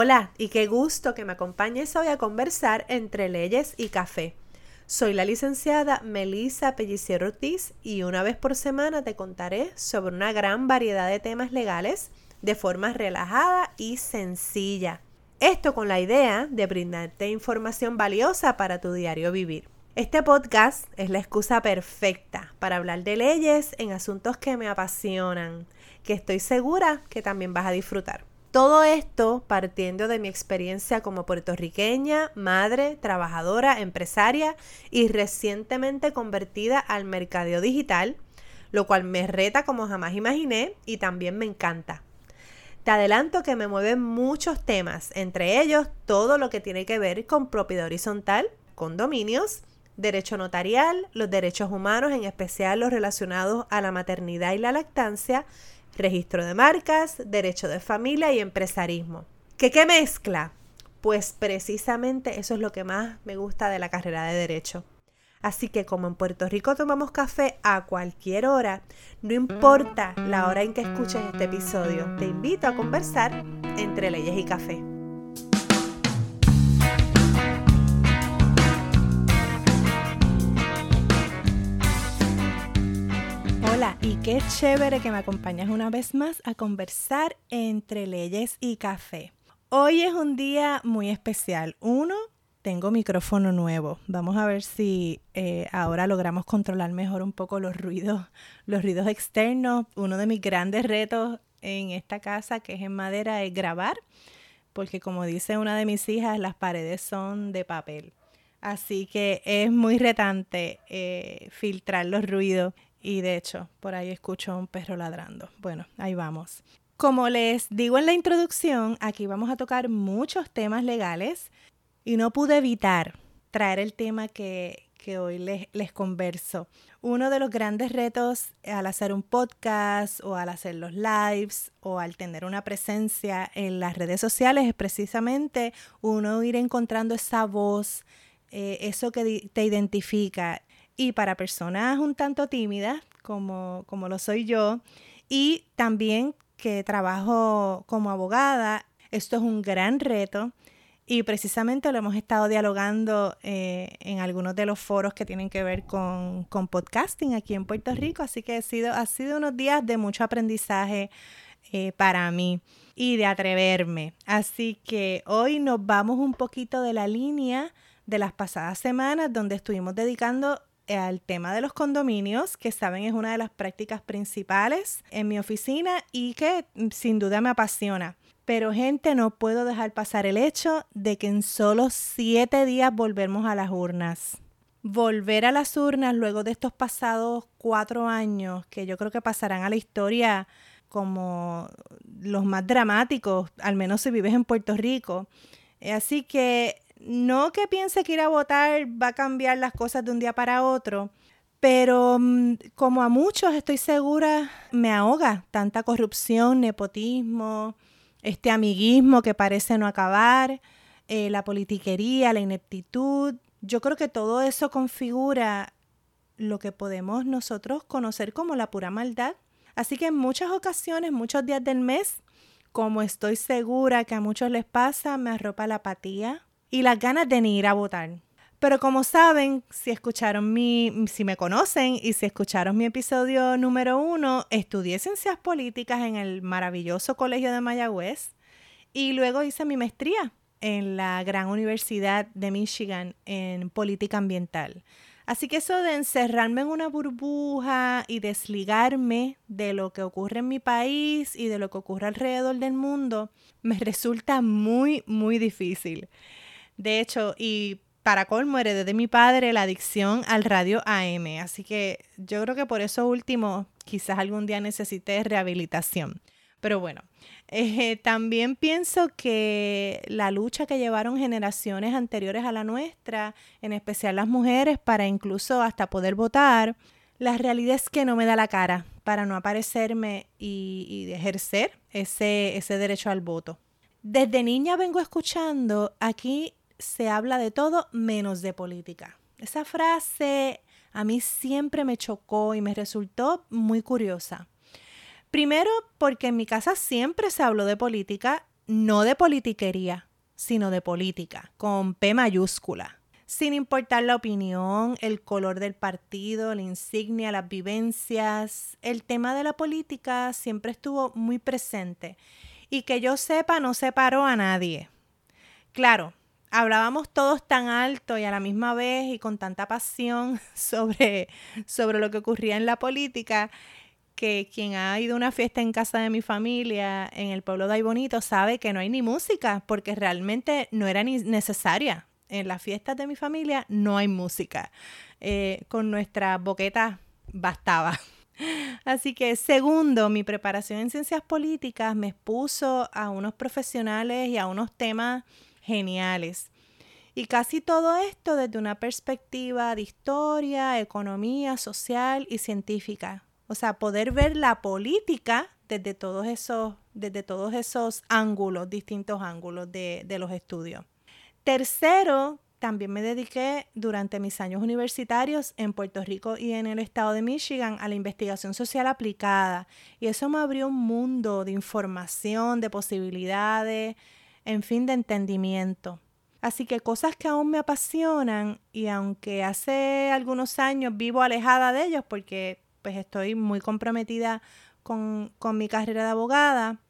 Hola y qué gusto que me acompañes hoy a conversar entre leyes y café. Soy la licenciada Melissa Pellicier Ortiz y una vez por semana te contaré sobre una gran variedad de temas legales de forma relajada y sencilla. Esto con la idea de brindarte información valiosa para tu diario vivir. Este podcast es la excusa perfecta para hablar de leyes en asuntos que me apasionan, que estoy segura que también vas a disfrutar. Todo esto partiendo de mi experiencia como puertorriqueña, madre, trabajadora, empresaria y recientemente convertida al mercadeo digital, lo cual me reta como jamás imaginé y también me encanta. Te adelanto que me mueven muchos temas, entre ellos todo lo que tiene que ver con propiedad horizontal, condominios, derecho notarial, los derechos humanos, en especial los relacionados a la maternidad y la lactancia, registro de marcas, derecho de familia y empresarismo. ¿Qué, qué mezcla? Pues precisamente eso es lo que más me gusta de la carrera de derecho. Así que como en Puerto Rico tomamos café a cualquier hora, no importa la hora en que escuches este episodio, te invito a conversar entre leyes y café. Y qué chévere que me acompañas una vez más a conversar entre leyes y café. Hoy es un día muy especial. Uno, tengo micrófono nuevo. Vamos a ver si eh, ahora logramos controlar mejor un poco los ruidos, los ruidos externos. Uno de mis grandes retos en esta casa, que es en madera, es grabar, porque como dice una de mis hijas, las paredes son de papel. Así que es muy retante eh, filtrar los ruidos y de hecho, por ahí escucho a un perro ladrando. Bueno, ahí vamos. Como les digo en la introducción, aquí vamos a tocar muchos temas legales y no pude evitar traer el tema que, que hoy les, converso. Uno de los grandes retos al hacer un podcast o al hacer los lives o al tener una presencia en las redes sociales es precisamente uno ir encontrando esa voz, eh, eso que te identifica y para personas un tanto tímidas, como, como lo soy yo, y también que trabajo como abogada, esto es un gran reto y precisamente lo hemos estado dialogando eh, en algunos de los foros que tienen que ver con, con, podcasting aquí en Puerto Rico, así que ha sido, ha sido unos días de mucho aprendizaje eh, para mí y de atreverme. Así que hoy nos vamos un poquito de la línea de las pasadas semanas donde estuvimos dedicando al tema de los condominios, que saben es una de las prácticas principales en mi oficina y que mm, sin duda me apasiona. Pero gente, no puedo dejar pasar el hecho de que en solo siete días volvemos a las urnas. Volver a las urnas luego de estos pasados cuatro años, que yo creo que pasarán a la historia como los más dramáticos, al menos si vives en Puerto Rico. Así que no que piense que ir a votar va a cambiar las cosas de un día para otro, pero mm, como a muchos estoy segura, me ahoga tanta corrupción, nepotismo, este amiguismo que parece no acabar, eh, la politiquería, la ineptitud. Yo creo que todo eso configura lo que podemos nosotros conocer como la pura maldad. Así que en muchas ocasiones, muchos días del mes, como estoy segura que a muchos les pasa, me arropa la apatía, y las ganas de ni ir a votar. Pero como saben, si escucharon mi, si me conocen y si escucharon mi episodio número uno, estudié ciencias políticas en el maravilloso colegio de Mayagüez y luego hice mi maestría en la gran universidad de Michigan en política ambiental. Así que eso de encerrarme en una burbuja y desligarme de lo que ocurre en mi país y de lo que ocurre alrededor del mundo me resulta muy, muy difícil. De hecho, y para colmo heredé de mi padre la adicción al radio AM, así que yo creo que por eso último quizás algún día necesite rehabilitación. Pero bueno, eh, también pienso que la lucha que llevaron generaciones anteriores a la nuestra, en especial las mujeres, para incluso hasta poder votar, la realidad es que no me da la cara para no aparecerme y, y ejercer ese, ese derecho al voto. Desde niña vengo escuchando aquí se habla de todo menos de política. Esa frase a mí siempre me chocó y me resultó muy curiosa. Primero porque en mi casa siempre se habló de política no de politiquería, sino de política, con P mayúscula. Sin importar la opinión, el color del partido, la insignia, las vivencias, el tema de la política siempre estuvo muy presente y que yo sepa no separó a nadie. Claro, hablábamos todos tan alto y a la misma vez y con tanta pasión sobre, sobre lo que ocurría en la política que quien ha ido a una fiesta en casa de mi familia en el pueblo de Aybonito sabe que no hay ni música porque realmente no era ni necesaria. En las fiestas de mi familia no hay música. Eh, con nuestra boqueta bastaba. Así que segundo, mi preparación en ciencias políticas me expuso a unos profesionales y a unos temas geniales. Y casi todo esto desde una perspectiva de historia, economía, social y científica. O sea, poder ver la política desde todos esos, desde todos esos ángulos, distintos ángulos de, de los estudios. Tercero, también me dediqué durante mis años universitarios en Puerto Rico y en el estado de Michigan a la investigación social aplicada. Y eso me abrió un mundo de información, de posibilidades, en fin, de entendimiento. Así que cosas que aún me apasionan y aunque hace algunos años vivo alejada de ellos porque pues estoy muy comprometida con, mi carrera de abogada,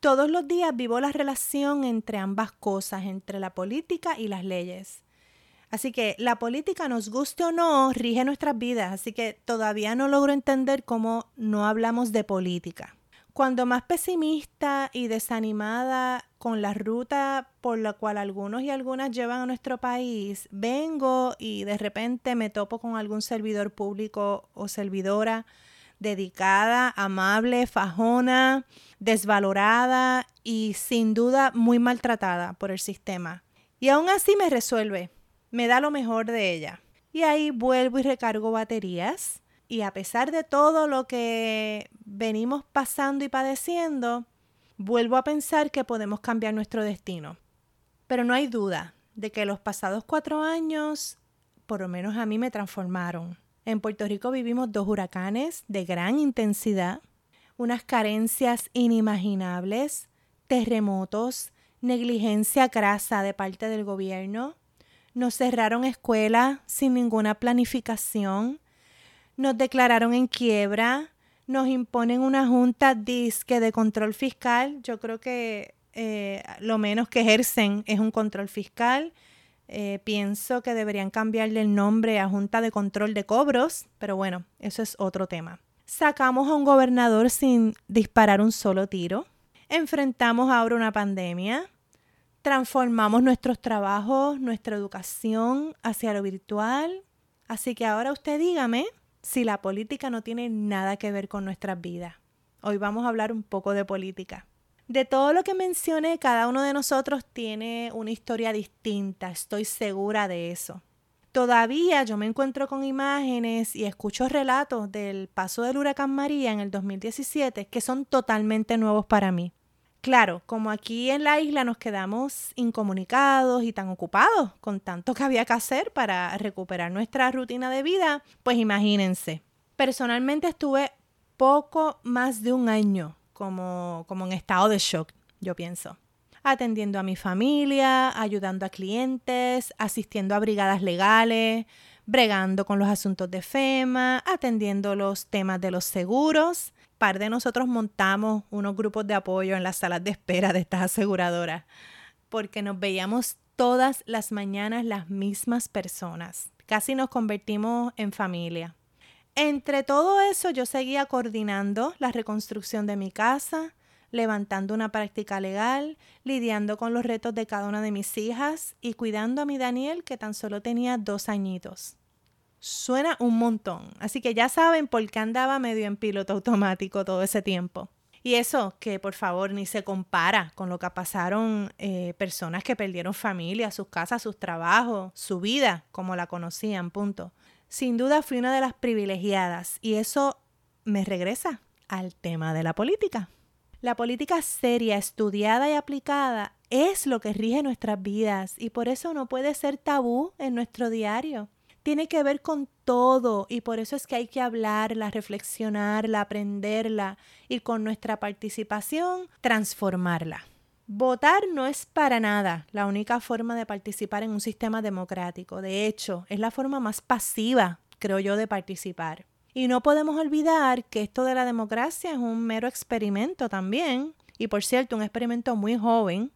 todos los días vivo la relación entre ambas cosas, entre la política y las leyes. Así que la política, nos guste o no, rige nuestras vidas, así que todavía no logro entender cómo no hablamos de política. Cuando más pesimista y desanimada con la ruta por la cual algunos y algunas llevan a nuestro país, vengo y de repente me topo con algún servidor público o servidora dedicada, amable, fajona, desvalorada y sin duda muy maltratada por el sistema. Y aún así me resuelve, me da lo mejor de ella. Y ahí vuelvo y recargo baterías y a pesar de todo lo que venimos pasando y padeciendo, vuelvo a pensar que podemos cambiar nuestro destino. Pero no hay duda de que los pasados cuatro años, por lo menos a mí, me transformaron. En Puerto Rico vivimos dos huracanes de gran intensidad, unas carencias inimaginables, terremotos, negligencia grasa de parte del gobierno. Nos cerraron escuelas sin ninguna planificación nos declararon en quiebra, nos imponen una junta disque de control fiscal. Yo creo que eh, lo menos que ejercen es un control fiscal. Eh, pienso que deberían cambiarle el nombre a Junta de Control de Cobros, pero bueno, eso es otro tema. Sacamos a un gobernador sin disparar un solo tiro. Enfrentamos ahora una pandemia. Transformamos nuestros trabajos, nuestra educación hacia lo virtual. Así que ahora usted dígame, si la política no tiene nada que ver con nuestras vidas. Hoy vamos a hablar un poco de política. De todo lo que mencioné, cada uno de nosotros tiene una historia distinta, estoy segura de eso. Todavía yo me encuentro con imágenes y escucho relatos del paso del huracán María en el 2017 que son totalmente nuevos para mí. Claro, como aquí en la isla nos quedamos incomunicados y tan ocupados con tanto que había que hacer para recuperar nuestra rutina de vida, pues imagínense. Personalmente estuve poco más de un año como, como en estado de shock, yo pienso. Atendiendo a mi familia, ayudando a clientes, asistiendo a brigadas legales, bregando con los asuntos de FEMA, atendiendo los temas de los seguros par de nosotros montamos unos grupos de apoyo en las salas de espera de estas aseguradoras, porque nos veíamos todas las mañanas las mismas personas. Casi nos convertimos en familia. Entre todo eso yo seguía coordinando la reconstrucción de mi casa, levantando una práctica legal, lidiando con los retos de cada una de mis hijas y cuidando a mi Daniel que tan solo tenía dos añitos. Suena un montón. Así que ya saben por qué andaba medio en piloto automático todo ese tiempo. Y eso que por favor ni se compara con lo que pasaron eh, personas que perdieron familia, sus casas, sus trabajos, su vida como la conocían, punto. Sin duda fui una de las privilegiadas y eso me regresa al tema de la política. La política seria, estudiada y aplicada es lo que rige nuestras vidas y por eso no puede ser tabú en nuestro diario tiene que ver con todo y por eso es que hay que hablarla, reflexionarla, aprenderla y con nuestra participación transformarla. Votar no es para nada la única forma de participar en un sistema democrático. De hecho, es la forma más pasiva, creo yo, de participar. Y no podemos olvidar que esto de la democracia es un mero experimento también, y por cierto, un experimento muy joven,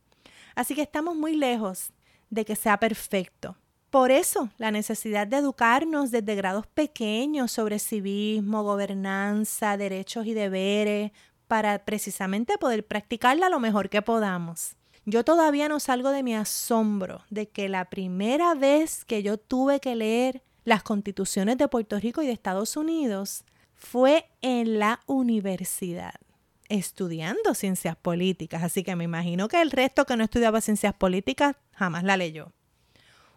así que estamos muy lejos de que sea perfecto. Por eso, la necesidad de educarnos desde grados pequeños sobre civismo, gobernanza, derechos y deberes, para precisamente poder practicarla lo mejor que podamos. Yo todavía no salgo de mi asombro de que la primera vez que yo tuve que leer las constituciones de Puerto Rico y de Estados Unidos fue en la universidad, estudiando ciencias políticas. Así que me imagino que el resto que no estudiaba ciencias políticas jamás la leyó.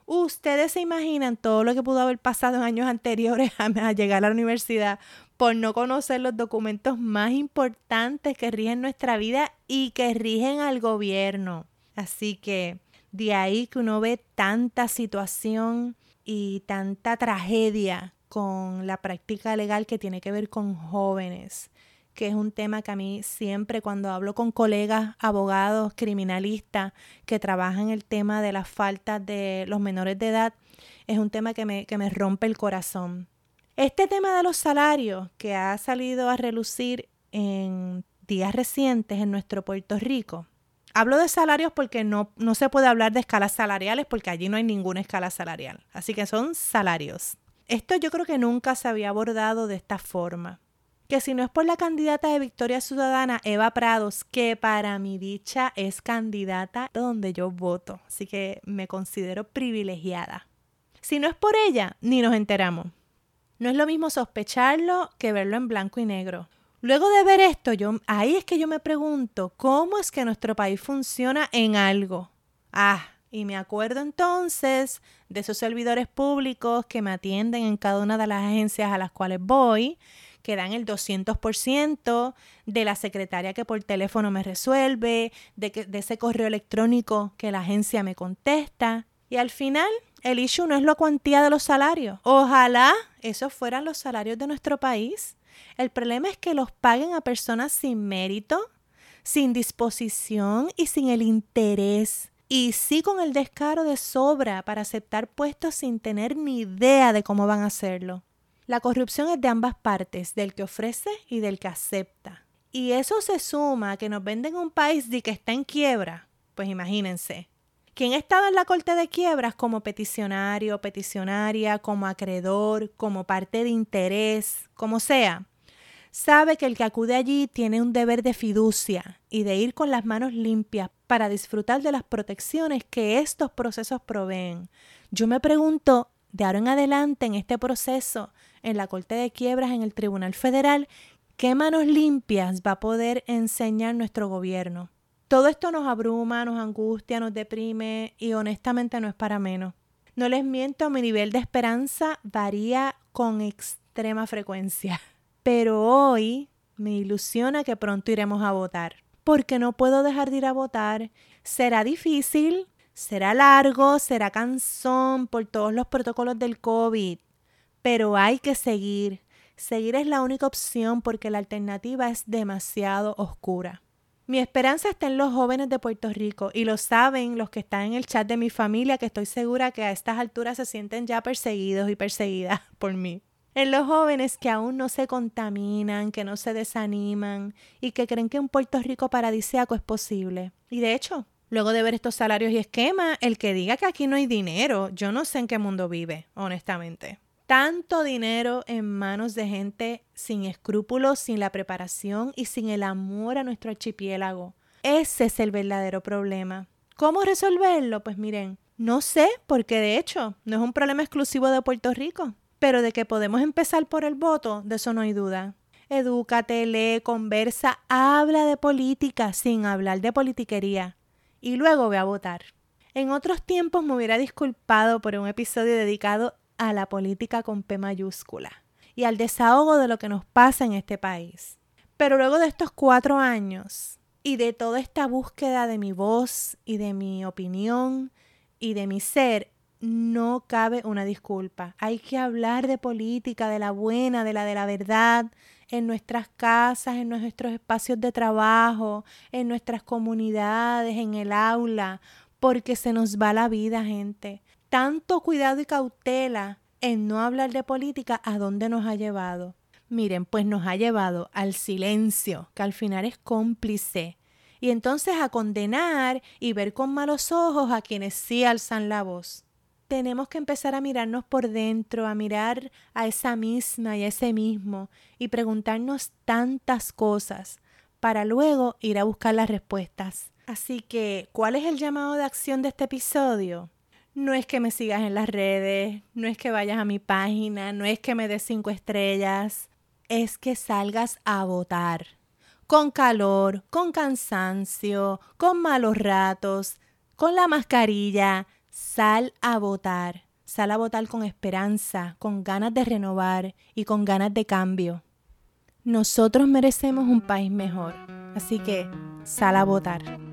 Ustedes se imaginan todo lo que pudo haber pasado en años anteriores a, llegar a la universidad por no conocer los documentos más importantes que rigen nuestra vida y que rigen al gobierno. Así que de ahí que uno ve tanta situación y tanta tragedia con la práctica legal que tiene que ver con jóvenes que es un tema que a mí siempre cuando hablo con colegas, abogados, criminalistas que trabajan el tema de las faltas de los menores de edad, es un tema que me, que me rompe el corazón. Este tema de los salarios que ha salido a relucir en días recientes en nuestro Puerto Rico. Hablo de salarios porque no, no se puede hablar de escalas salariales porque allí no hay ninguna escala salarial. Así que son salarios. Esto yo creo que nunca se había abordado de esta forma que si no es por la candidata de Victoria Ciudadana, Eva Prados, que para mi dicha es candidata donde yo voto, así que me considero privilegiada. Si no es por ella, ni nos enteramos. No es lo mismo sospecharlo que verlo en blanco y negro. Luego de ver esto, yo, ahí es que yo me pregunto, ¿cómo es que nuestro país funciona en algo? Ah, y me acuerdo entonces de esos servidores públicos que me atienden en cada una de las agencias a las cuales voy que dan el 200% de la secretaria que por teléfono me resuelve, de, que, de ese correo electrónico que la agencia me contesta. Y al final, el issue no es la cuantía de los salarios. Ojalá esos fueran los salarios de nuestro país. El problema es que los paguen a personas sin mérito, sin disposición y sin el interés. Y sí con el descaro de sobra para aceptar puestos sin tener ni idea de cómo van a hacerlo. La corrupción es de ambas partes, del que ofrece y del que acepta. Y eso se suma a que nos venden un país de que está en quiebra. Pues imagínense. Quien ha estado en la corte de quiebras como peticionario, peticionaria, como acreedor, como parte de interés, como sea, sabe que el que acude allí tiene un deber de fiducia y de ir con las manos limpias para disfrutar de las protecciones que estos procesos proveen. Yo me pregunto, de ahora en adelante en este proceso, en la Corte de Quiebras, en el Tribunal Federal, ¿qué manos limpias va a poder enseñar nuestro gobierno? Todo esto nos abruma, nos angustia, nos deprime y honestamente no es para menos. No les miento, mi nivel de esperanza varía con extrema frecuencia. Pero hoy me ilusiona que pronto iremos a votar. Porque no puedo dejar de ir a votar. Será difícil, será largo, será cansón por todos los protocolos del COVID pero hay que seguir. Seguir es la única opción porque la alternativa es demasiado oscura. Mi esperanza está en los jóvenes de Puerto Rico y lo saben los que están en el chat de mi familia que estoy segura que a estas alturas se sienten ya perseguidos y perseguidas por mí. En los jóvenes que aún no se contaminan, que no se desaniman y que creen que un Puerto Rico paradisíaco es posible. Y de hecho, luego de ver estos salarios y esquemas, el que diga que aquí no hay dinero, yo no sé en qué mundo vive, honestamente tanto dinero en manos de gente sin escrúpulos, sin la preparación y sin el amor a nuestro archipiélago. Ese es el verdadero problema. ¿Cómo resolverlo? Pues miren, no sé, porque de hecho no es un problema exclusivo de Puerto Rico, pero de que podemos empezar por el voto, de eso no hay duda. Edúcate, lee, conversa, habla de política sin hablar de politiquería y luego ve a votar. En otros tiempos me hubiera disculpado por un episodio dedicado a la política con P mayúscula y al desahogo de lo que nos pasa en este país. Pero luego de estos cuatro años y de toda esta búsqueda de mi voz y de mi opinión y de mi ser, no cabe una disculpa. Hay que hablar de política, de la buena, de la de la verdad, en nuestras casas, en nuestros espacios de trabajo, en nuestras comunidades, en el aula, porque se nos va la vida, gente. Tanto cuidado y cautela en no hablar de política, ¿a dónde nos ha llevado? Miren, pues nos ha llevado al silencio, que al final es cómplice, y entonces a condenar y ver con malos ojos a quienes sí alzan la voz. Tenemos que empezar a mirarnos por dentro, a mirar a esa misma y a ese mismo y preguntarnos tantas cosas para luego ir a buscar las respuestas. Así que, ¿cuál es el llamado de acción de este episodio? No es que me sigas en las redes, no es que vayas a mi página, no es que me des cinco estrellas, es que salgas a votar. Con calor, con cansancio, con malos ratos, con la mascarilla, sal a votar. Sal a votar con esperanza, con ganas de renovar y con ganas de cambio. Nosotros merecemos un país mejor, así que sal a votar.